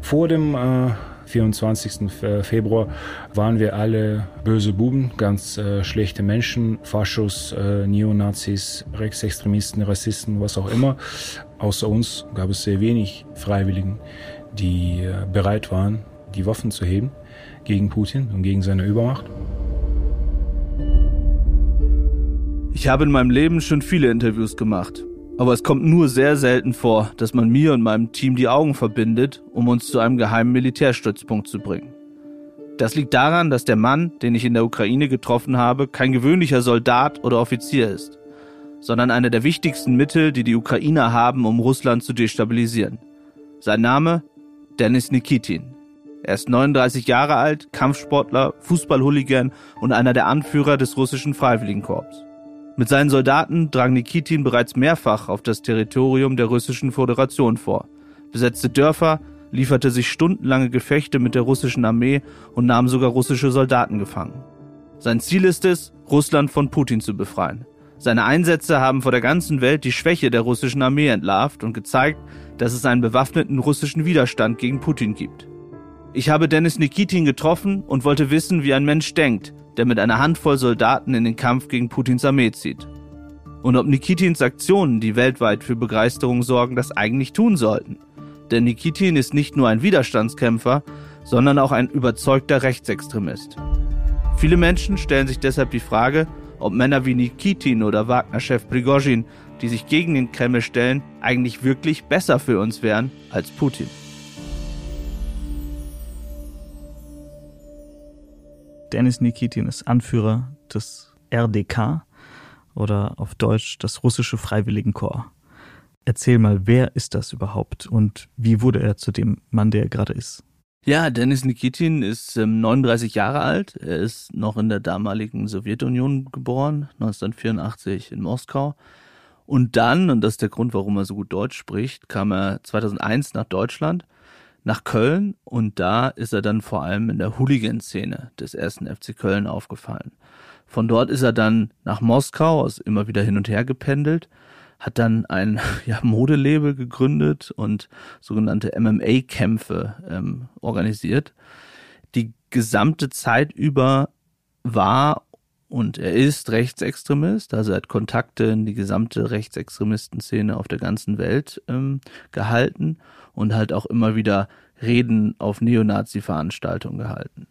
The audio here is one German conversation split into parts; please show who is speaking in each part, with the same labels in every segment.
Speaker 1: Vor dem äh, 24. Februar waren wir alle böse Buben, ganz äh, schlechte Menschen, Faschos, äh, Neonazis, Rechtsextremisten, Rassisten, was auch immer. Außer uns gab es sehr wenig Freiwilligen, die äh, bereit waren, die Waffen zu heben gegen Putin und gegen seine Übermacht.
Speaker 2: Ich habe in meinem Leben schon viele Interviews gemacht. Aber es kommt nur sehr selten vor, dass man mir und meinem Team die Augen verbindet, um uns zu einem geheimen Militärstützpunkt zu bringen. Das liegt daran, dass der Mann, den ich in der Ukraine getroffen habe, kein gewöhnlicher Soldat oder Offizier ist, sondern einer der wichtigsten Mittel, die die Ukrainer haben, um Russland zu destabilisieren. Sein Name? Denis Nikitin. Er ist 39 Jahre alt, Kampfsportler, Fußballhooligan und einer der Anführer des russischen Freiwilligenkorps. Mit seinen Soldaten drang Nikitin bereits mehrfach auf das Territorium der russischen Föderation vor, besetzte Dörfer, lieferte sich stundenlange Gefechte mit der russischen Armee und nahm sogar russische Soldaten gefangen. Sein Ziel ist es, Russland von Putin zu befreien. Seine Einsätze haben vor der ganzen Welt die Schwäche der russischen Armee entlarvt und gezeigt, dass es einen bewaffneten russischen Widerstand gegen Putin gibt. Ich habe Dennis Nikitin getroffen und wollte wissen, wie ein Mensch denkt, der mit einer Handvoll Soldaten in den Kampf gegen Putins Armee zieht. Und ob Nikitins Aktionen, die weltweit für Begeisterung sorgen, das eigentlich tun sollten. Denn Nikitin ist nicht nur ein Widerstandskämpfer, sondern auch ein überzeugter Rechtsextremist. Viele Menschen stellen sich deshalb die Frage, ob Männer wie Nikitin oder Wagner-Chef Prigozhin, die sich gegen den Kreml stellen, eigentlich wirklich besser für uns wären als Putin.
Speaker 3: Denis Nikitin ist Anführer des RDK oder auf Deutsch das russische Freiwilligenkorps. Erzähl mal, wer ist das überhaupt und wie wurde er zu dem Mann, der er gerade ist?
Speaker 2: Ja, Denis Nikitin ist ähm, 39 Jahre alt. Er ist noch in der damaligen Sowjetunion geboren, 1984 in Moskau. Und dann, und das ist der Grund, warum er so gut Deutsch spricht, kam er 2001 nach Deutschland nach Köln und da ist er dann vor allem in der Hooligan-Szene des ersten FC Köln aufgefallen. Von dort ist er dann nach Moskau, ist immer wieder hin und her gependelt, hat dann ein ja, Modelabel gegründet und sogenannte MMA-Kämpfe ähm, organisiert. Die gesamte Zeit über war und er ist Rechtsextremist, also er hat Kontakte in die gesamte Rechtsextremistenszene auf der ganzen Welt ähm, gehalten und halt auch immer wieder Reden auf Neonazi-Veranstaltungen gehalten.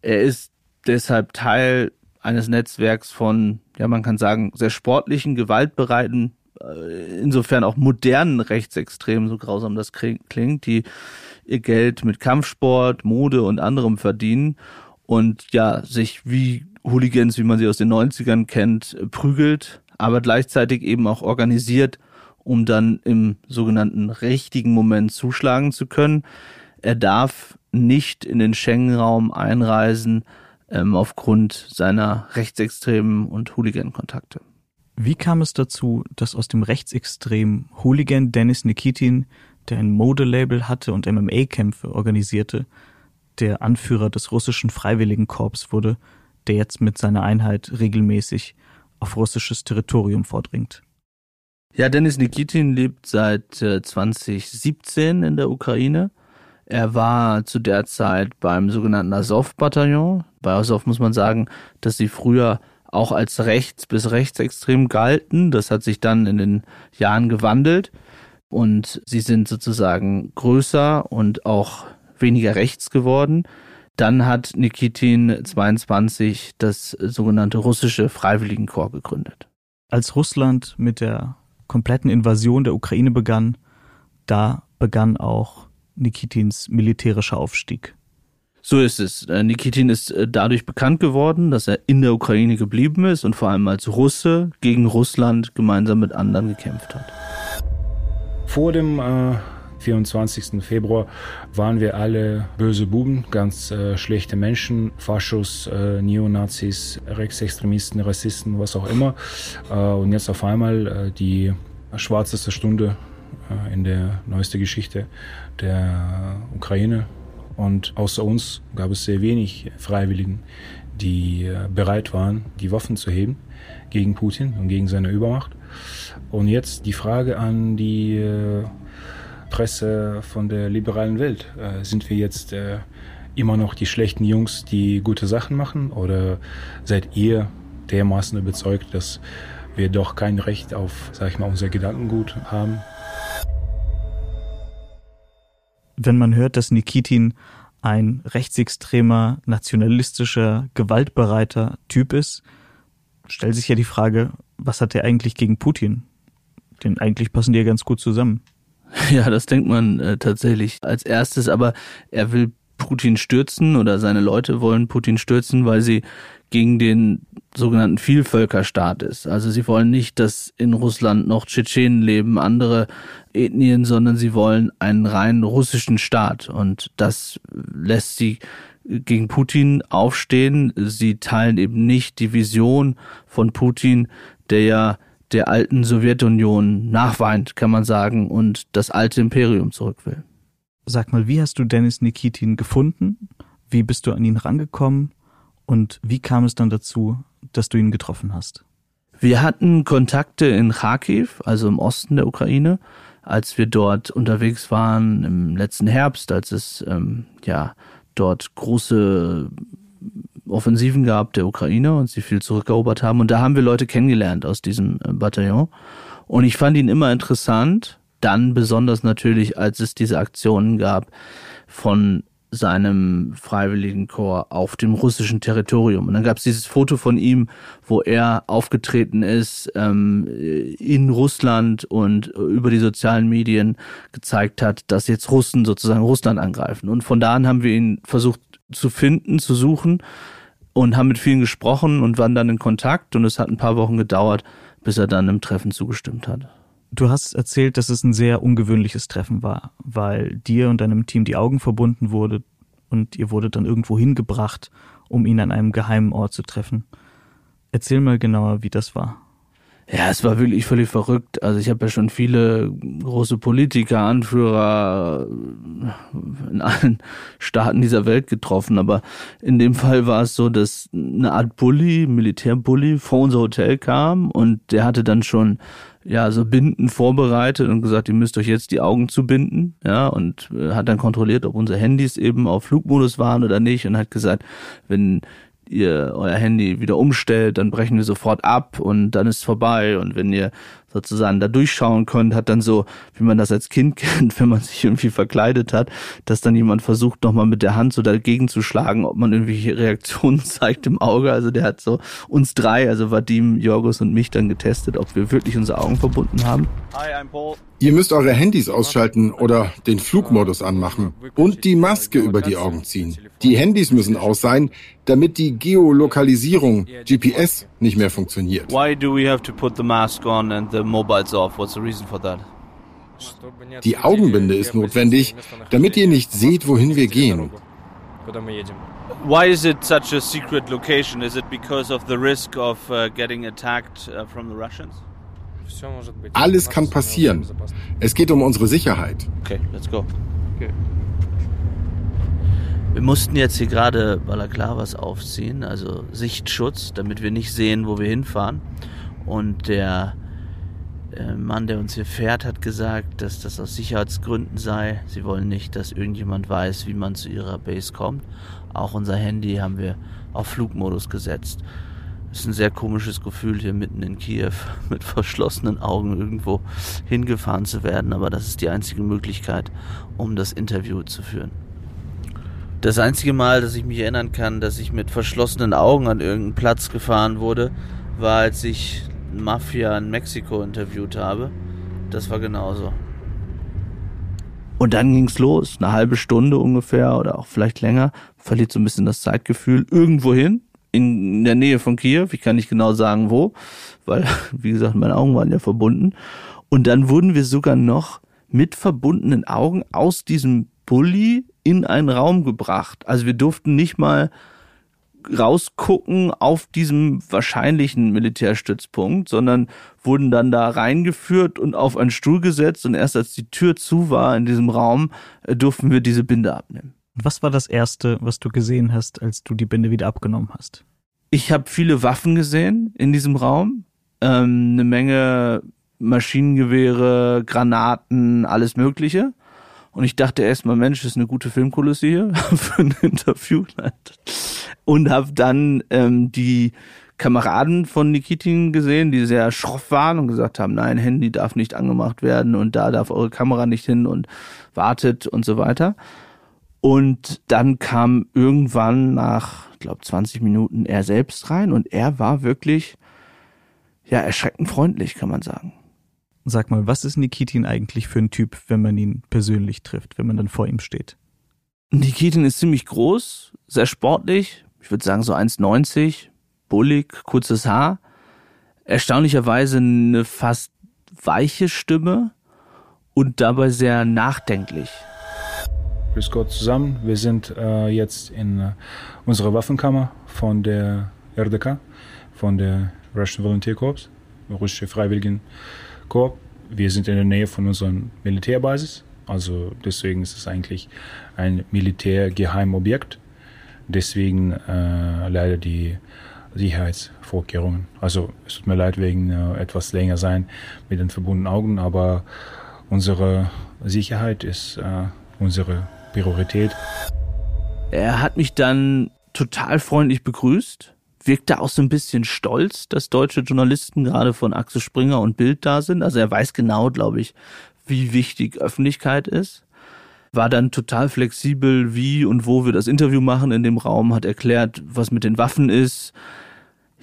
Speaker 2: Er ist deshalb Teil eines Netzwerks von, ja, man kann sagen, sehr sportlichen, gewaltbereiten, äh, insofern auch modernen Rechtsextremen, so grausam das klingt, die ihr Geld mit Kampfsport, Mode und anderem verdienen und ja, sich wie Hooligans, wie man sie aus den 90ern kennt, prügelt, aber gleichzeitig eben auch organisiert um dann im sogenannten richtigen Moment zuschlagen zu können. Er darf nicht in den Schengen-Raum einreisen ähm, aufgrund seiner rechtsextremen und Hooligan-Kontakte.
Speaker 3: Wie kam es dazu, dass aus dem rechtsextremen Hooligan Dennis Nikitin, der ein Modelabel hatte und MMA-Kämpfe organisierte, der Anführer des russischen Freiwilligenkorps wurde, der jetzt mit seiner Einheit regelmäßig auf russisches Territorium vordringt?
Speaker 2: Ja, Dennis Nikitin lebt seit äh, 2017 in der Ukraine. Er war zu der Zeit beim sogenannten Azov-Bataillon. Bei Azov muss man sagen, dass sie früher auch als rechts bis rechtsextrem galten. Das hat sich dann in den Jahren gewandelt und sie sind sozusagen größer und auch weniger rechts geworden. Dann hat Nikitin 22 das sogenannte russische Freiwilligenkorps gegründet.
Speaker 3: Als Russland mit der kompletten Invasion der Ukraine begann, da begann auch Nikitins militärischer Aufstieg.
Speaker 2: So ist es. Äh, Nikitin ist äh, dadurch bekannt geworden, dass er in der Ukraine geblieben ist und vor allem als Russe gegen Russland gemeinsam mit anderen gekämpft hat.
Speaker 1: Vor dem äh, 24. Februar waren wir alle böse Buben, ganz äh, schlechte Menschen, Faschos, äh, Neonazis, Rechtsextremisten, Rassisten, was auch immer. Äh, und jetzt auf einmal äh, die schwarzeste Stunde äh, in der neuesten Geschichte der Ukraine. Und außer uns gab es sehr wenig Freiwilligen, die äh, bereit waren, die Waffen zu heben gegen Putin und gegen seine Übermacht. Und jetzt die Frage an die Presse von der liberalen Welt. Äh, sind wir jetzt äh, immer noch die schlechten Jungs, die gute Sachen machen? Oder seid ihr dermaßen überzeugt, dass wir doch kein Recht auf, sag ich mal, unser Gedankengut haben?
Speaker 3: Wenn man hört, dass Nikitin ein rechtsextremer, nationalistischer, gewaltbereiter Typ ist, stellt sich ja die Frage, was hat er eigentlich gegen Putin? Denn eigentlich passen die ja ganz gut zusammen.
Speaker 2: Ja, das denkt man äh, tatsächlich als erstes, aber er will Putin stürzen oder seine Leute wollen Putin stürzen, weil sie gegen den sogenannten Vielvölkerstaat ist. Also sie wollen nicht, dass in Russland noch Tschetschenen leben, andere Ethnien, sondern sie wollen einen rein russischen Staat. Und das lässt sie gegen Putin aufstehen. Sie teilen eben nicht die Vision von Putin, der ja der alten Sowjetunion nachweint, kann man sagen, und das alte Imperium zurück will.
Speaker 3: Sag mal, wie hast du Dennis Nikitin gefunden? Wie bist du an ihn rangekommen? Und wie kam es dann dazu, dass du ihn getroffen hast?
Speaker 2: Wir hatten Kontakte in Kharkiv, also im Osten der Ukraine, als wir dort unterwegs waren im letzten Herbst, als es ähm, ja dort große Offensiven gab der Ukraine und sie viel zurückerobert haben. Und da haben wir Leute kennengelernt aus diesem äh, Bataillon. Und ich fand ihn immer interessant. Dann besonders natürlich, als es diese Aktionen gab von seinem Freiwilligenkorps auf dem russischen Territorium. Und dann gab es dieses Foto von ihm, wo er aufgetreten ist ähm, in Russland und über die sozialen Medien gezeigt hat, dass jetzt Russen sozusagen Russland angreifen. Und von da an haben wir ihn versucht zu finden, zu suchen und haben mit vielen gesprochen und waren dann in Kontakt. Und es hat ein paar Wochen gedauert, bis er dann im Treffen zugestimmt hat.
Speaker 3: Du hast erzählt, dass es ein sehr ungewöhnliches Treffen war, weil dir und deinem Team die Augen verbunden wurde und ihr wurdet dann irgendwo hingebracht, um ihn an einem geheimen Ort zu treffen. Erzähl mal genauer, wie das war.
Speaker 2: Ja, es war wirklich völlig verrückt. Also ich habe ja schon viele große Politiker, Anführer in allen Staaten dieser Welt getroffen, aber in dem Fall war es so, dass eine Art Bully, Militärbully, vor unser Hotel kam und der hatte dann schon ja, so Binden vorbereitet und gesagt, ihr müsst euch jetzt die Augen zubinden, ja, und äh, hat dann kontrolliert, ob unsere Handys eben auf Flugmodus waren oder nicht und hat gesagt, wenn ihr euer Handy wieder umstellt, dann brechen wir sofort ab und dann ist vorbei und wenn ihr sozusagen da durchschauen könnt, hat dann so, wie man das als Kind kennt, wenn man sich irgendwie verkleidet hat, dass dann jemand versucht, nochmal mit der Hand so dagegen zu schlagen, ob man irgendwelche Reaktionen zeigt im Auge. Also der hat so uns drei, also Vadim, Jorgos und mich dann getestet, ob wir wirklich unsere Augen verbunden haben.
Speaker 4: Hi, I'm Paul. Ihr müsst eure Handys ausschalten oder den Flugmodus anmachen und die Maske über die Augen ziehen. Die Handys müssen aus sein, damit die Geolokalisierung GPS nicht mehr funktioniert.
Speaker 2: Why do we have to put the mask on and the mobiles off? What's the reason for that?
Speaker 4: Die Augenbinde ist notwendig, damit ihr nicht seht, wohin wir gehen.
Speaker 2: Why is it such a secret location? Is it because of the risk of uh, getting attacked uh, from the Russians?
Speaker 4: Alles kann passieren. Es geht um unsere Sicherheit.
Speaker 2: Okay, let's go. Okay. Wir mussten jetzt hier gerade Balaklavas aufziehen, also Sichtschutz, damit wir nicht sehen, wo wir hinfahren. Und der äh, Mann, der uns hier fährt, hat gesagt, dass das aus Sicherheitsgründen sei. Sie wollen nicht, dass irgendjemand weiß, wie man zu ihrer Base kommt. Auch unser Handy haben wir auf Flugmodus gesetzt. Es ist ein sehr komisches Gefühl, hier mitten in Kiew mit verschlossenen Augen irgendwo hingefahren zu werden, aber das ist die einzige Möglichkeit, um das Interview zu führen. Das einzige Mal, dass ich mich erinnern kann, dass ich mit verschlossenen Augen an irgendeinen Platz gefahren wurde, war, als ich Mafia in Mexiko interviewt habe. Das war genauso. Und dann ging's los, eine halbe Stunde ungefähr oder auch vielleicht länger, verliert so ein bisschen das Zeitgefühl, irgendwo hin, in der Nähe von Kiew, ich kann nicht genau sagen wo, weil, wie gesagt, meine Augen waren ja verbunden. Und dann wurden wir sogar noch mit verbundenen Augen aus diesem Bulli in einen Raum gebracht. Also wir durften nicht mal rausgucken auf diesem wahrscheinlichen Militärstützpunkt, sondern wurden dann da reingeführt und auf einen Stuhl gesetzt und erst als die Tür zu war in diesem Raum, äh, durften wir diese Binde abnehmen.
Speaker 3: Was war das Erste, was du gesehen hast, als du die Binde wieder abgenommen hast?
Speaker 2: Ich habe viele Waffen gesehen in diesem Raum, ähm, eine Menge Maschinengewehre, Granaten, alles Mögliche. Und ich dachte erstmal, Mensch, das ist eine gute Filmkulisse hier für ein Interview. Und habe dann ähm, die Kameraden von Nikitin gesehen, die sehr schroff waren und gesagt haben, nein, Handy darf nicht angemacht werden und da darf eure Kamera nicht hin und wartet und so weiter. Und dann kam irgendwann nach, ich glaube, 20 Minuten er selbst rein und er war wirklich, ja, erschreckend freundlich, kann man sagen.
Speaker 3: Sag mal, was ist Nikitin eigentlich für ein Typ, wenn man ihn persönlich trifft, wenn man dann vor ihm steht?
Speaker 2: Nikitin ist ziemlich groß, sehr sportlich, ich würde sagen so 1,90, bullig, kurzes Haar, erstaunlicherweise eine fast weiche Stimme und dabei sehr nachdenklich.
Speaker 1: Grüß Gott zusammen. Wir sind äh, jetzt in äh, unserer Waffenkammer von der RDK, von der Russian Volunteer Corps, russische Freiwilligen Korps. Wir sind in der Nähe von unserer Militärbasis, also deswegen ist es eigentlich ein Militärgeheimobjekt. Deswegen äh, leider die Sicherheitsvorkehrungen. Also es tut mir leid wegen äh, etwas länger sein mit den verbundenen Augen, aber unsere Sicherheit ist äh, unsere Priorität.
Speaker 2: Er hat mich dann total freundlich begrüßt, wirkte auch so ein bisschen stolz, dass deutsche Journalisten gerade von Axel Springer und Bild da sind. Also er weiß genau, glaube ich, wie wichtig Öffentlichkeit ist. War dann total flexibel, wie und wo wir das Interview machen in dem Raum, hat erklärt, was mit den Waffen ist.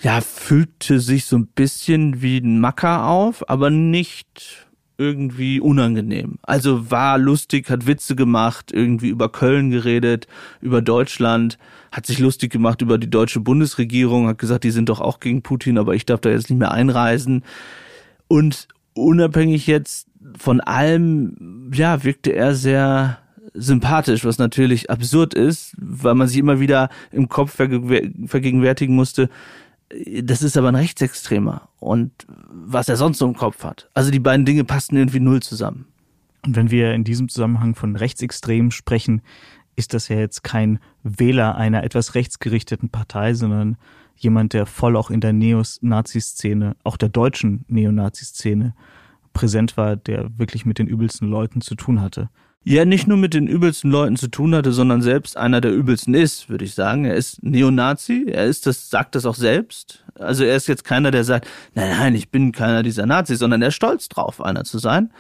Speaker 2: Ja, fühlte sich so ein bisschen wie ein Macker auf, aber nicht irgendwie unangenehm. Also war lustig, hat Witze gemacht, irgendwie über Köln geredet, über Deutschland, hat sich lustig gemacht über die deutsche Bundesregierung, hat gesagt, die sind doch auch gegen Putin, aber ich darf da jetzt nicht mehr einreisen. Und unabhängig jetzt von allem, ja, wirkte er sehr sympathisch, was natürlich absurd ist, weil man sich immer wieder im Kopf vergegenwärtigen musste, das ist aber ein Rechtsextremer und was er sonst so im Kopf hat. Also die beiden Dinge passen irgendwie null zusammen.
Speaker 3: Und wenn wir in diesem Zusammenhang von Rechtsextremen sprechen, ist das ja jetzt kein Wähler einer etwas rechtsgerichteten Partei, sondern jemand, der voll auch in der Neonazi-Szene, auch der deutschen Neonazi-Szene präsent war, der wirklich mit den übelsten Leuten zu tun hatte
Speaker 2: ja nicht nur mit den übelsten Leuten zu tun hatte, sondern selbst einer der übelsten ist, würde ich sagen. Er ist Neonazi, er ist das, sagt das auch selbst. Also er ist jetzt keiner, der sagt, nein, nein, ich bin keiner dieser Nazis, sondern er ist stolz drauf, einer zu sein.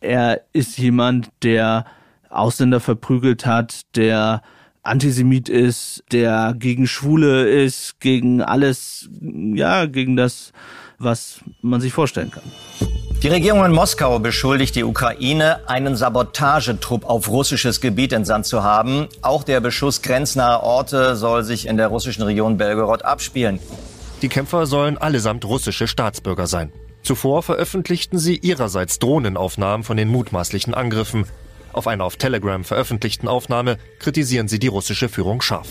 Speaker 2: Er ist jemand, der Ausländer verprügelt hat, der Antisemit ist, der gegen Schwule ist, gegen alles, ja, gegen das, was man sich vorstellen kann.
Speaker 5: Die Regierung in Moskau beschuldigt die Ukraine, einen Sabotagetrupp auf russisches Gebiet entsandt zu haben. Auch der Beschuss grenznaher Orte soll sich in der russischen Region Belgorod abspielen.
Speaker 6: Die Kämpfer sollen allesamt russische Staatsbürger sein. Zuvor veröffentlichten sie ihrerseits Drohnenaufnahmen von den mutmaßlichen Angriffen. Auf einer auf Telegram veröffentlichten Aufnahme kritisieren sie die russische Führung scharf.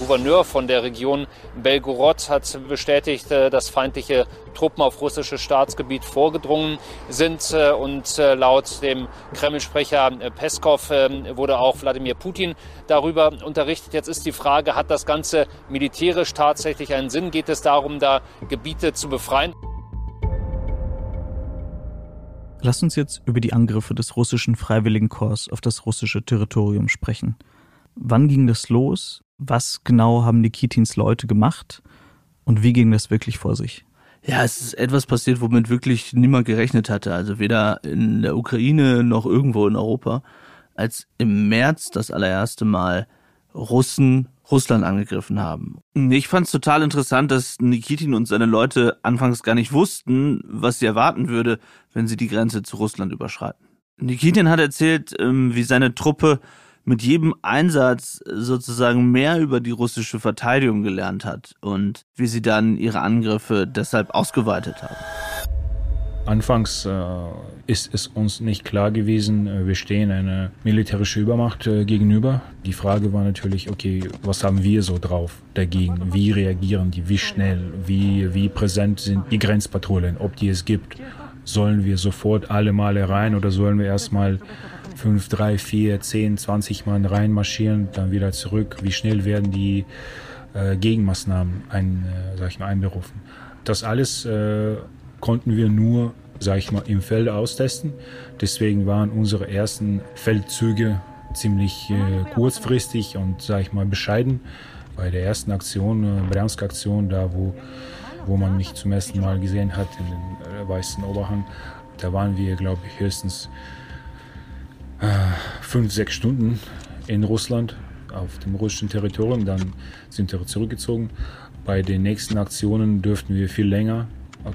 Speaker 7: Gouverneur von der Region Belgorod hat bestätigt, äh, dass feindliche Truppen auf russisches Staatsgebiet vorgedrungen sind. Äh, und äh, laut dem Kreml-Sprecher Peskov wurde auch Wladimir Putin darüber unterrichtet. Jetzt ist die Frage, hat das Ganze militärisch tatsächlich einen Sinn? Geht es darum, da Gebiete zu befreien?
Speaker 3: Lass uns jetzt über die Angriffe des russischen Freiwilligenkorps auf das russische Territorium sprechen. Wann ging das los? Was genau haben Nikitins Leute gemacht? Und wie ging das wirklich vor sich?
Speaker 2: Ja, es ist etwas passiert, womit wirklich niemand gerechnet hatte. Also weder in der Ukraine noch irgendwo in Europa. Als im März das allererste Mal Russen Russland angegriffen haben. Ich fand es total interessant, dass Nikitin und seine Leute anfangs gar nicht wussten, was sie erwarten würde, wenn sie die Grenze zu Russland überschreiten. Nikitin hat erzählt, ähm, wie seine Truppe mit jedem Einsatz sozusagen mehr über die russische Verteidigung gelernt hat und wie sie dann ihre Angriffe deshalb ausgeweitet haben.
Speaker 1: Anfangs äh, ist es uns nicht klar gewesen, äh, wir stehen einer militärischen Übermacht äh, gegenüber. Die Frage war natürlich, okay, was haben wir so drauf dagegen? Wie reagieren die? Wie schnell? Wie, wie präsent sind die Grenzpatrouillen? Ob die es gibt? Sollen wir sofort alle Male rein oder sollen wir erstmal fünf, drei, vier, zehn, zwanzig Mann reinmarschieren, dann wieder zurück? Wie schnell werden die äh, Gegenmaßnahmen ein, äh, sag ich mal, einberufen? Das alles äh, konnten wir nur, sag ich mal, im Feld austesten. Deswegen waren unsere ersten Feldzüge ziemlich äh, kurzfristig und, sag ich mal, bescheiden. Bei der ersten Aktion, äh, Bryansk-Aktion, da wo, wo man mich zum ersten Mal gesehen hat, in den äh, weißen Oberhang, da waren wir, glaube ich, höchstens fünf, sechs Stunden in Russland, auf dem russischen Territorium. Dann sind wir zurückgezogen. Bei den nächsten Aktionen dürften wir viel länger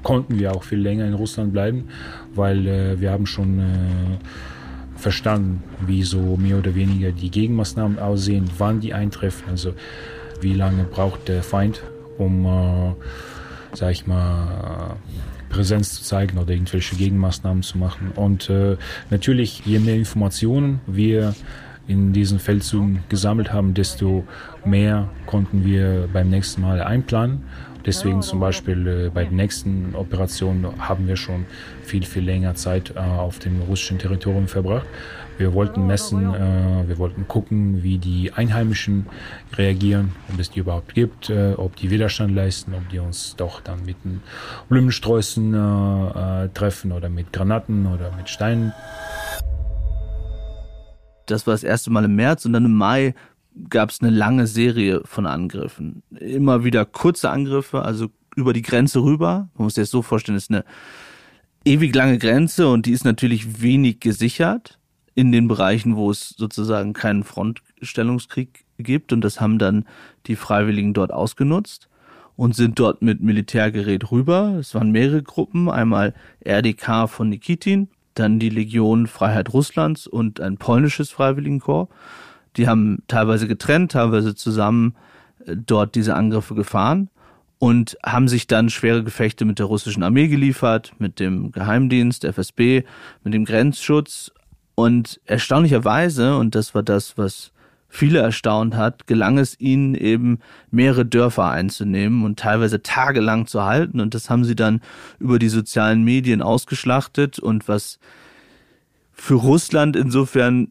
Speaker 1: konnten wir auch viel länger in Russland bleiben, weil äh, wir haben schon äh, verstanden, wie so mehr oder weniger die Gegenmaßnahmen aussehen, wann die eintreffen, also wie lange braucht der Feind, um, äh, sag ich mal, Präsenz zu zeigen oder irgendwelche Gegenmaßnahmen zu machen. Und äh, natürlich, je mehr Informationen wir in diesen Feldzügen gesammelt haben, desto mehr konnten wir beim nächsten Mal einplanen Deswegen zum Beispiel äh, bei den nächsten Operationen haben wir schon viel, viel länger Zeit äh, auf dem russischen Territorium verbracht. Wir wollten messen, äh, wir wollten gucken, wie die Einheimischen reagieren, ob es die überhaupt gibt, äh, ob die Widerstand leisten, ob die uns doch dann mit Blumensträußen äh, äh, treffen oder mit Granaten oder mit Steinen.
Speaker 2: Das war das erste Mal im März und dann im Mai gab es eine lange Serie von Angriffen. Immer wieder kurze Angriffe, also über die Grenze rüber. Man muss sich das so vorstellen, es ist eine ewig lange Grenze und die ist natürlich wenig gesichert in den Bereichen, wo es sozusagen keinen Frontstellungskrieg gibt. Und das haben dann die Freiwilligen dort ausgenutzt und sind dort mit Militärgerät rüber. Es waren mehrere Gruppen, einmal RDK von Nikitin, dann die Legion Freiheit Russlands und ein polnisches Freiwilligenkorps. Die haben teilweise getrennt, teilweise zusammen äh, dort diese Angriffe gefahren und haben sich dann schwere Gefechte mit der russischen Armee geliefert, mit dem Geheimdienst, FSB, mit dem Grenzschutz. Und erstaunlicherweise, und das war das, was viele erstaunt hat, gelang es ihnen eben mehrere Dörfer einzunehmen und teilweise tagelang zu halten. Und das haben sie dann über die sozialen Medien ausgeschlachtet. Und was für Russland insofern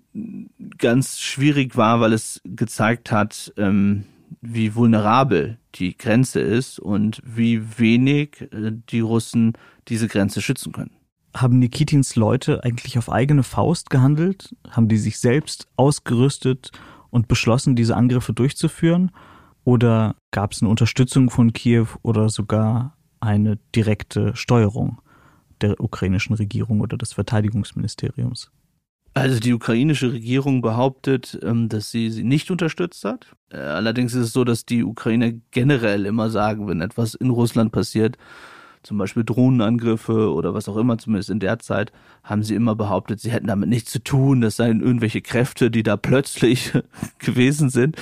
Speaker 2: ganz schwierig war, weil es gezeigt hat, ähm, wie vulnerabel die Grenze ist und wie wenig äh, die Russen diese Grenze schützen können.
Speaker 3: Haben Nikitins Leute eigentlich auf eigene Faust gehandelt? Haben die sich selbst ausgerüstet und beschlossen, diese Angriffe durchzuführen? Oder gab es eine Unterstützung von Kiew oder sogar eine direkte Steuerung? der ukrainischen Regierung oder des Verteidigungsministeriums?
Speaker 2: Also die ukrainische Regierung behauptet, ähm, dass sie sie nicht unterstützt hat. Äh, allerdings ist es so, dass die Ukrainer generell immer sagen, wenn etwas in Russland passiert, zum Beispiel Drohnenangriffe oder was auch immer, zumindest in der Zeit, haben sie immer behauptet, sie hätten damit nichts zu tun, das seien irgendwelche Kräfte, die da plötzlich gewesen sind.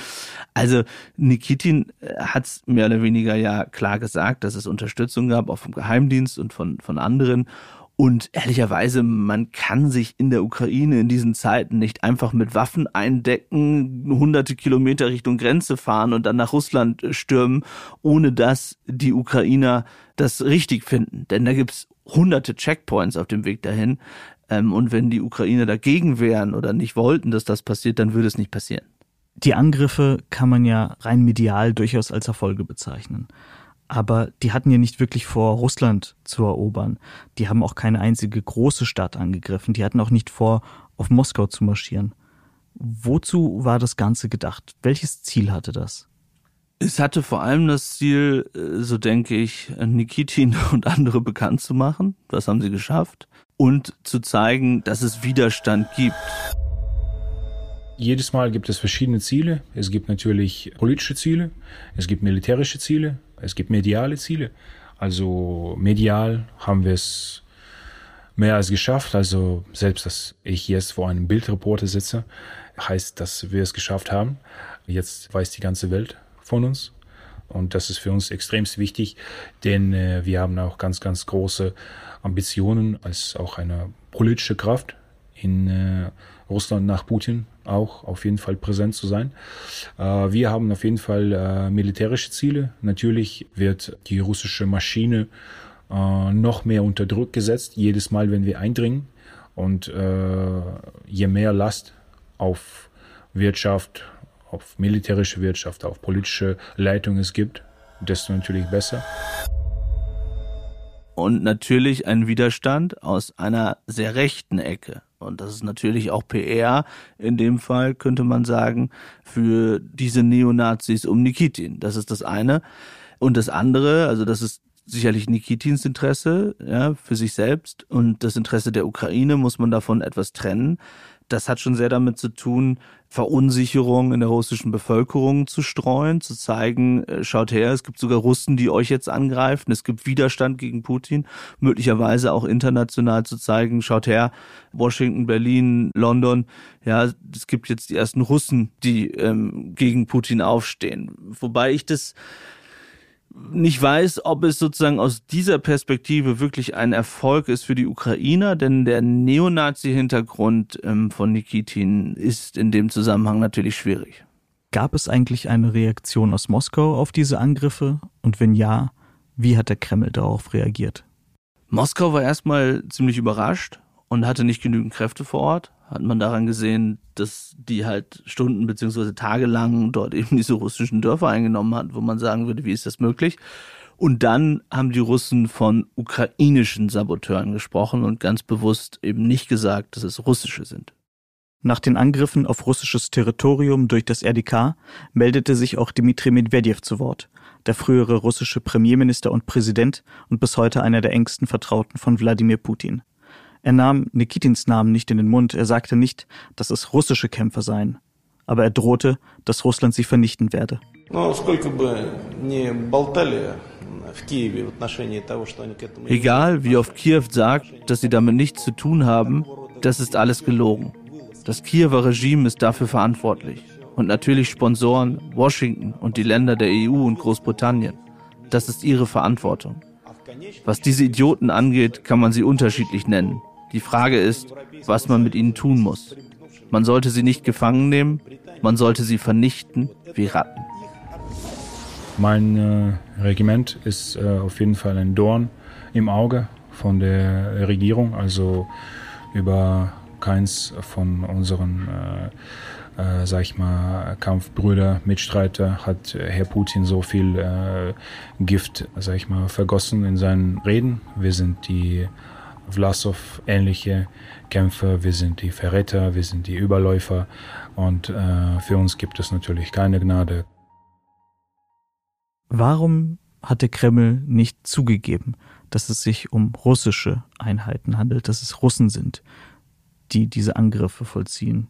Speaker 2: Also Nikitin äh, hat es mehr oder weniger ja klar gesagt, dass es Unterstützung gab, auch vom Geheimdienst und von, von anderen. Und ehrlicherweise, man kann sich in der Ukraine in diesen Zeiten nicht einfach mit Waffen eindecken, hunderte Kilometer Richtung Grenze fahren und dann nach Russland stürmen, ohne dass die Ukrainer das richtig finden. Denn da gibt's hunderte Checkpoints auf dem Weg dahin. Ähm, und wenn die Ukrainer dagegen wären oder nicht wollten, dass das passiert, dann würde es nicht passieren.
Speaker 3: Die Angriffe kann man ja rein medial durchaus als Erfolge bezeichnen aber die hatten ja nicht wirklich vor, Russland zu erobern. Die haben auch keine einzige große Stadt angegriffen. Die hatten auch nicht vor, auf Moskau zu marschieren. Wozu war das Ganze gedacht? Welches Ziel hatte das?
Speaker 2: Es hatte vor allem das Ziel, äh, so denke ich, Nikitin und andere bekannt zu machen. Das haben sie geschafft. Und zu zeigen, dass es Widerstand gibt.
Speaker 1: Jedes Mal gibt es verschiedene Ziele. Es gibt natürlich politische Ziele, es gibt militärische Ziele, es gibt mediale Ziele. Also medial haben wir es mehr als geschafft. Also selbst, dass ich jetzt vor einem Bildreporter sitze, heißt, dass wir es geschafft haben. Jetzt weiß die ganze Welt von uns. Und das ist für uns extrem wichtig, denn äh, wir haben auch ganz, ganz große Ambitionen als auch eine politische Kraft in äh, Russland nach Putin auch auf jeden Fall präsent zu sein. Äh, wir haben auf jeden Fall äh, militärische Ziele. Natürlich wird die russische Maschine äh, noch mehr unter Druck gesetzt, jedes Mal, wenn wir eindringen. Und je mehr Last auf Wirtschaft, auf militärische Wirtschaft, auf politische Leitung es gibt, desto natürlich besser.
Speaker 2: Und natürlich ein Widerstand aus einer sehr rechten Ecke. Und das ist natürlich auch PR in dem Fall, könnte man sagen, für diese Neonazis um Nikitin. Das ist das eine. Und das andere, also das ist sicherlich Nikitins Interesse ja, für sich selbst und das Interesse der Ukraine muss man davon etwas trennen. Das hat schon sehr damit zu tun, Verunsicherung in der russischen Bevölkerung zu streuen, zu zeigen, äh, schaut her, es gibt sogar Russen, die euch jetzt angreifen, es gibt Widerstand gegen Putin, möglicherweise auch international zu zeigen, schaut her, Washington, Berlin, London, ja, es gibt jetzt die ersten Russen, die ähm, gegen Putin aufstehen. Wobei ich das nicht weiß, ob es sozusagen aus dieser Perspektive wirklich ein Erfolg ist für die Ukrainer, denn der Neonazi-Hintergrund ähm, von Nikitin ist in dem Zusammenhang natürlich schwierig.
Speaker 3: Gab es eigentlich eine Reaktion aus Moskau auf diese Angriffe? Und wenn ja, wie hat der Kreml darauf reagiert?
Speaker 2: Moskau war erstmal ziemlich überrascht und hatte nicht genügend Kräfte vor Ort hat man daran gesehen, dass die halt Stunden beziehungsweise tagelang dort eben diese russischen Dörfer eingenommen hat, wo man sagen würde, wie ist das möglich? Und dann haben die Russen von ukrainischen Saboteuren gesprochen und ganz bewusst eben nicht gesagt, dass es russische sind.
Speaker 3: Nach den Angriffen auf russisches Territorium durch das RDK meldete sich auch Dmitri Medvedev zu Wort, der frühere russische Premierminister und Präsident und bis heute einer der engsten Vertrauten von Wladimir Putin. Er nahm Nikitins Namen nicht in den Mund, er sagte nicht, dass es russische Kämpfer seien, aber er drohte, dass Russland sie vernichten werde.
Speaker 2: Egal, wie oft Kiew sagt, dass sie damit nichts zu tun haben, das ist alles gelogen. Das Kiewer Regime ist dafür verantwortlich. Und natürlich Sponsoren, Washington und die Länder der EU und Großbritannien. Das ist ihre Verantwortung. Was diese Idioten angeht, kann man sie unterschiedlich nennen. Die Frage ist, was man mit ihnen tun muss. Man sollte sie nicht gefangen nehmen, man sollte sie vernichten wie Ratten.
Speaker 1: Mein äh, Regiment ist äh, auf jeden Fall ein Dorn im Auge von der Regierung, also über keins von unseren äh, äh, sag ich mal, Kampfbrüder, Mitstreiter hat Herr Putin so viel äh, Gift, sag ich mal, vergossen in seinen Reden. Wir sind die Vlasov ähnliche Kämpfer, wir sind die Verräter, wir sind die Überläufer und äh, für uns gibt es natürlich keine Gnade.
Speaker 3: Warum hat der Kreml nicht zugegeben, dass es sich um russische Einheiten handelt, dass es Russen sind, die diese Angriffe vollziehen?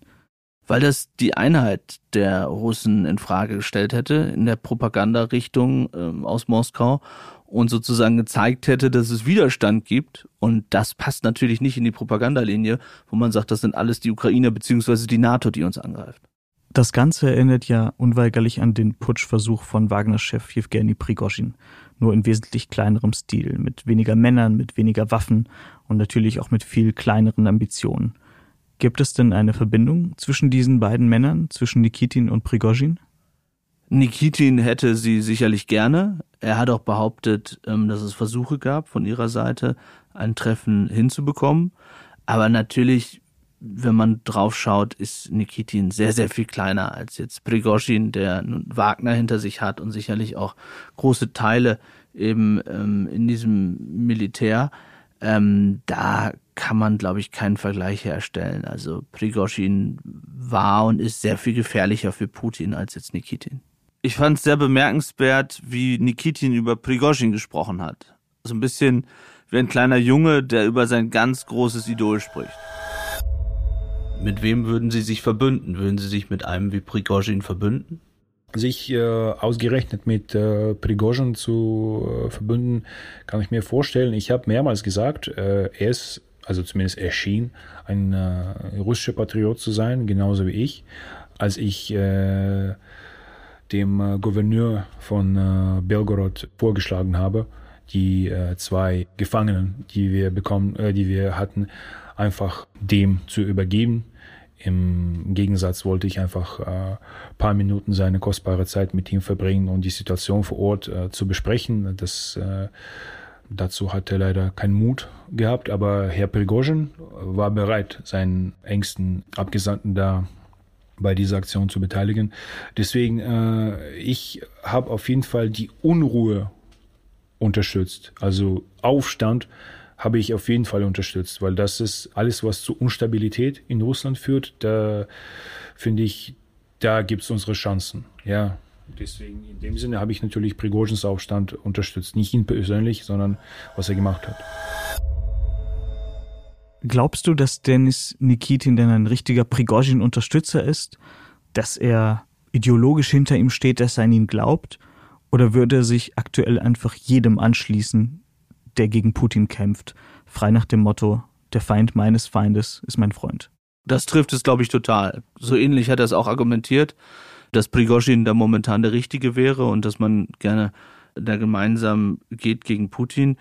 Speaker 2: Weil das die Einheit der Russen in Frage gestellt hätte in der Propagandarichtung äh, aus Moskau und sozusagen gezeigt hätte, dass es Widerstand gibt. Und das passt natürlich nicht in die Propagandalinie, wo man sagt, das sind alles die Ukrainer beziehungsweise die NATO, die uns angreift.
Speaker 3: Das Ganze erinnert ja unweigerlich an den Putschversuch von Wagner-Chef Jewgeni Prigozhin, nur in wesentlich kleinerem Stil, mit weniger Männern, mit weniger Waffen und natürlich auch mit viel kleineren Ambitionen. Gibt es denn eine Verbindung zwischen diesen beiden Männern, zwischen Nikitin und Prigozhin?
Speaker 2: Nikitin hätte sie sicherlich gerne. Er hat auch behauptet, ähm, dass es Versuche gab von ihrer Seite, ein Treffen hinzubekommen. Aber natürlich, wenn man drauf schaut, ist Nikitin sehr, sehr viel kleiner als jetzt Prigozhin, der Wagner hinter sich hat und sicherlich auch große Teile eben ähm, in diesem Militär. Ähm, da kann man, glaube ich, keinen Vergleich herstellen. Also Prigozhin war und ist sehr viel gefährlicher für Putin als jetzt Nikitin ich fand es sehr bemerkenswert, wie Nikitin über Prigozhin gesprochen hat. So ein bisschen wie ein kleiner Junge, der über sein ganz großes Idol spricht. Mit wem würden Sie sich verbünden? Würden Sie sich mit einem wie Prigozhin verbünden?
Speaker 1: Sich äh, ausgerechnet mit äh, Prigozhin zu äh, verbünden, kann ich mir vorstellen. Ich habe mehrmals gesagt, äh, er ist, also zumindest erschien, ein äh, russischer Patriot zu sein, genauso wie ich. Als ich äh, dem äh, Gouverneur von äh, Belgorod vorgeschlagen habe, die äh, zwei Gefangenen, die wir bekommen, äh, die wir hatten, einfach dem zu übergeben. Im Gegensatz wollte ich einfach äh, paar Minuten seine kostbare Zeit mit ihm verbringen und die Situation vor Ort zu besprechen. Das äh, Dazu hat er leider keinen Mut gehabt, aber Herr Prigozhin war bereit, seinen engsten Abgesandten da bei dieser Aktion zu beteiligen. Deswegen, äh, ich habe auf jeden Fall die Unruhe unterstützt. Also Aufstand habe ich auf jeden Fall unterstützt, weil das ist alles, was zu Unstabilität in Russland führt. Da finde ich, da gibt es unsere Chancen. Ja, deswegen in dem Sinne habe ich natürlich Prigozhins Aufstand unterstützt. Nicht ihn persönlich, sondern was er gemacht hat.
Speaker 3: Glaubst du, dass Denis Nikitin denn ein richtiger Prigozhin-Unterstützer ist? Dass er ideologisch hinter ihm steht, dass er an ihn glaubt? Oder würde er sich aktuell einfach jedem anschließen, der gegen Putin kämpft, frei nach dem Motto, der Feind meines Feindes ist mein Freund?
Speaker 2: Das trifft es, glaube ich, total. So ähnlich hat er es auch argumentiert dass Prigozhin da momentan der Richtige wäre und dass man gerne da gemeinsam geht gegen Putin.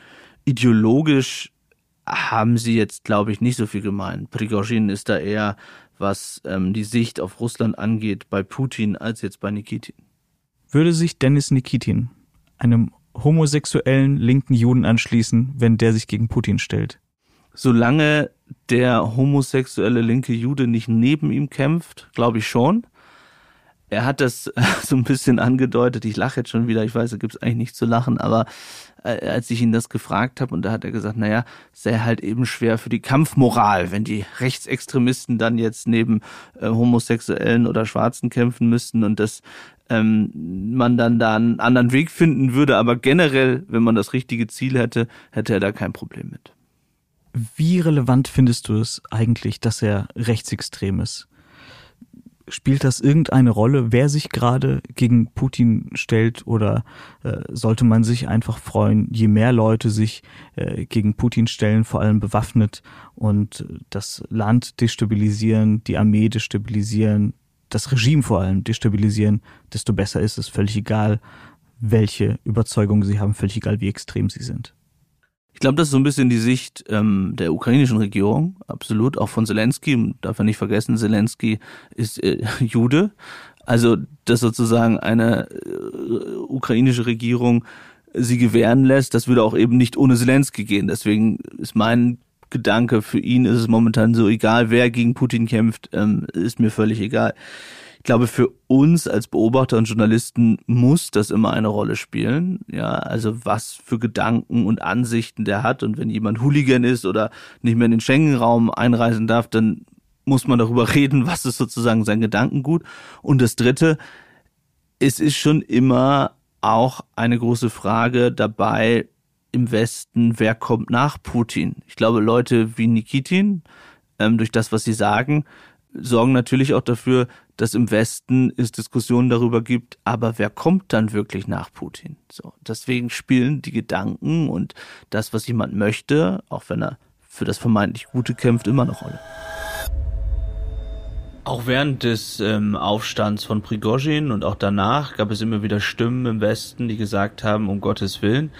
Speaker 2: Ideologisch haben sie jetzt, glaube ich, nicht so viel gemein. Prigozhin ist da eher, was ähm, die Sicht auf Russland angeht, bei Putin als jetzt bei Nikitin.
Speaker 3: Würde sich Dennis Nikitin einem homosexuellen linken Juden anschließen, wenn der sich gegen Putin stellt?
Speaker 2: Solange der homosexuelle linke Jude nicht neben ihm kämpft, glaube ich schon er hat das so ein bisschen angedeutet. Ich lache jetzt schon wieder. Ich weiß, da gibt es eigentlich nichts zu lachen, aber äh, als ich ihn das gefragt habe, und da hat er gesagt, naja, sei halt eben schwer für die Kampfmoral, wenn die Rechtsextremisten dann jetzt neben äh, Homosexuellen oder Schwarzen kämpfen müssten und dass ähm, man dann da einen anderen Weg finden würde. Aber generell, wenn man das richtige Ziel hätte, hätte er da kein Problem mit.
Speaker 3: Wie relevant findest du es eigentlich, dass er rechtsextrem ist? Spielt das irgendeine Rolle, wer sich gerade gegen Putin stellt oder äh, sollte man sich einfach freuen, je mehr Leute sich äh, gegen Putin stellen, vor allem bewaffnet und das Land destabilisieren, die Armee destabilisieren, das Regime vor allem destabilisieren, desto besser ist es, völlig egal, welche Überzeugungen sie haben, völlig egal, wie extrem sie sind.
Speaker 2: Ich glaube, das ist so ein bisschen die Sicht ähm, der ukrainischen Regierung, absolut, auch von Zelensky. Darf man nicht vergessen, Zelensky ist äh, Jude. Also, dass sozusagen eine äh, ukrainische Regierung sie gewähren lässt, das würde auch eben nicht ohne Zelensky gehen. Deswegen ist mein Gedanke, für ihn ist es momentan so egal, wer gegen Putin kämpft, ähm, ist mir völlig egal. Ich glaube, für uns als Beobachter und Journalisten muss das immer eine Rolle spielen. Ja, also was für Gedanken und Ansichten der hat. Und wenn jemand Hooligan ist oder nicht mehr in den Schengen-Raum einreisen darf, dann muss man darüber reden, was ist sozusagen sein Gedankengut. Und das dritte, es ist schon immer auch eine große Frage dabei im Westen, wer kommt nach Putin? Ich glaube, Leute wie Nikitin, ähm, durch das, was sie sagen, sorgen natürlich auch dafür, dass im Westen es Diskussionen darüber gibt, aber wer kommt dann wirklich nach Putin? So, deswegen spielen die Gedanken und das, was jemand möchte, auch wenn er für das vermeintlich Gute kämpft, immer eine Rolle. Auch während des ähm, Aufstands von Prigozhin und auch danach gab es immer wieder Stimmen im Westen, die gesagt haben, um Gottes Willen,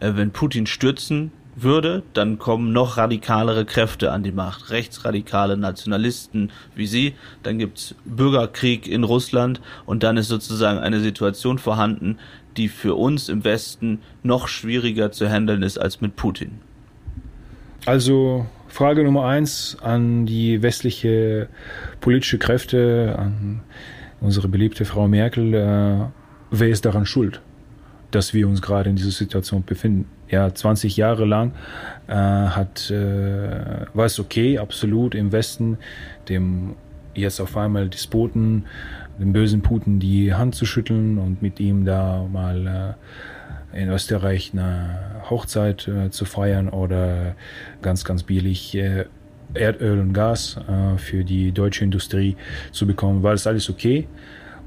Speaker 2: äh, wenn Putin stürzen würde, dann kommen noch radikalere Kräfte an die Macht, rechtsradikale Nationalisten wie sie, dann gibt's Bürgerkrieg in Russland und dann ist sozusagen eine Situation vorhanden, die für uns im Westen noch schwieriger zu handeln ist als mit Putin.
Speaker 1: Also Frage Nummer eins an die westliche politische Kräfte, an unsere beliebte Frau Merkel. Äh, wer ist daran schuld, dass wir uns gerade in dieser Situation befinden? Ja, 20 Jahre lang äh, hat, äh, war es okay, absolut im Westen, dem jetzt auf einmal Despoten, dem bösen Putin die Hand zu schütteln und mit ihm da mal äh, in Österreich eine Hochzeit äh, zu feiern oder ganz, ganz billig äh, Erdöl und Gas äh, für die deutsche Industrie zu bekommen. War das alles okay?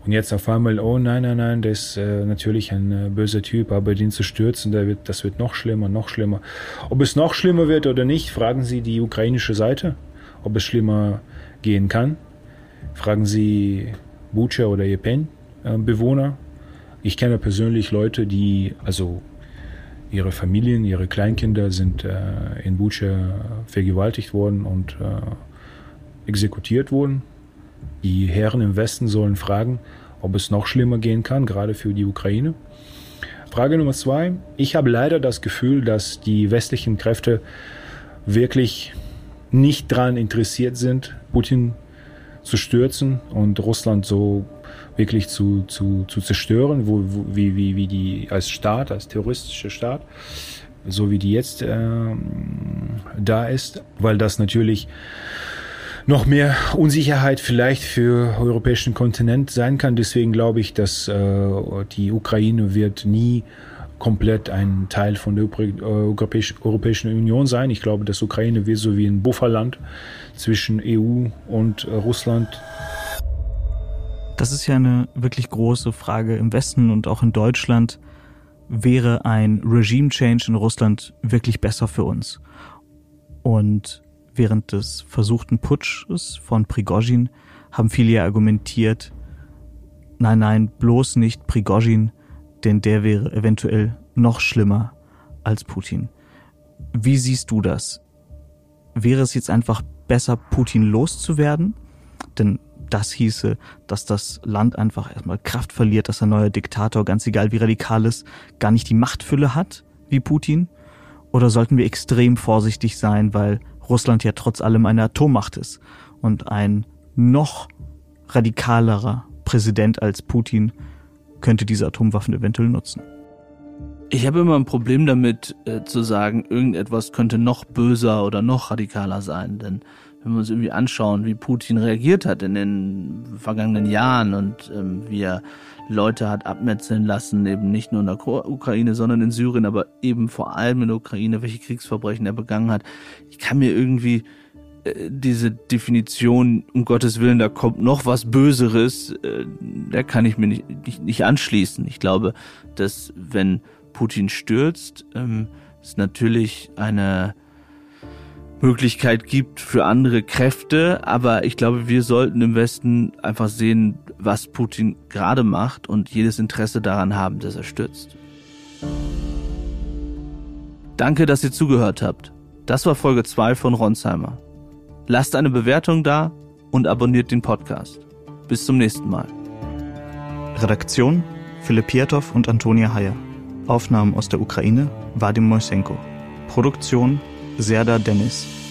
Speaker 1: Und jetzt auf einmal, oh nein, nein, nein, der ist äh, natürlich ein äh, böser Typ, aber den zu stürzen, der wird, das wird noch schlimmer, noch schlimmer. Ob es noch schlimmer wird oder nicht, fragen Sie die ukrainische Seite, ob es schlimmer gehen kann. Fragen Sie Bucha oder Jepen, äh, Ich kenne persönlich Leute, die, also ihre Familien, ihre Kleinkinder sind äh, in Bucha vergewaltigt worden und äh, exekutiert worden. Die Herren im Westen sollen fragen, ob es noch schlimmer gehen kann, gerade für die Ukraine. Frage Nummer zwei. Ich habe leider das Gefühl, dass die westlichen Kräfte wirklich nicht daran interessiert sind, Putin zu stürzen und Russland so wirklich zu, zu, zu zerstören, wo, wo, wie, wie, wie die als Staat, als terroristischer Staat, so wie die jetzt äh, da ist, weil das natürlich noch mehr Unsicherheit vielleicht für europäischen Kontinent sein kann. Deswegen glaube ich, dass äh, die Ukraine wird nie komplett ein Teil von der Europäischen Union sein. Ich glaube, dass Ukraine wird so wie ein Bufferland zwischen EU und Russland.
Speaker 3: Das ist ja eine wirklich große Frage im Westen und auch in Deutschland. Wäre ein Regime-Change in Russland wirklich besser für uns? Und während des versuchten Putsches von Prigozhin haben viele ja argumentiert, nein, nein, bloß nicht Prigozhin, denn der wäre eventuell noch schlimmer als Putin. Wie siehst du das? Wäre es jetzt einfach besser, Putin loszuwerden? Denn das hieße, dass das Land einfach erstmal Kraft verliert, dass ein neuer Diktator, ganz egal wie radikal ist, gar nicht die Machtfülle hat wie Putin? Oder sollten wir extrem vorsichtig sein, weil Russland ja trotz allem eine Atommacht ist und ein noch radikalerer Präsident als Putin könnte diese Atomwaffen eventuell nutzen.
Speaker 2: Ich habe immer ein Problem damit äh, zu sagen, irgendetwas könnte noch böser oder noch radikaler sein, denn wenn wir uns irgendwie anschauen, wie Putin reagiert hat in den vergangenen Jahren und ähm, wie er Leute hat abmetzeln lassen, eben nicht nur in der Ukraine, sondern in Syrien, aber eben vor allem in der Ukraine, welche Kriegsverbrechen er begangen hat. Ich kann mir irgendwie äh, diese Definition, um Gottes Willen, da kommt noch was Böseres, äh, da kann ich mir nicht, nicht, nicht anschließen. Ich glaube, dass wenn Putin stürzt, ähm, es natürlich eine Möglichkeit gibt für andere Kräfte, aber ich glaube, wir sollten im Westen einfach sehen, was Putin gerade macht und jedes Interesse daran haben, dass er stürzt. Danke, dass ihr zugehört habt. Das war Folge 2 von Ronsheimer. Lasst eine Bewertung da und abonniert den Podcast. Bis zum nächsten Mal.
Speaker 3: Redaktion Philipp Pietow und Antonia Heyer. Aufnahmen aus der Ukraine Vadim Moisenko. Produktion Serda Dennis.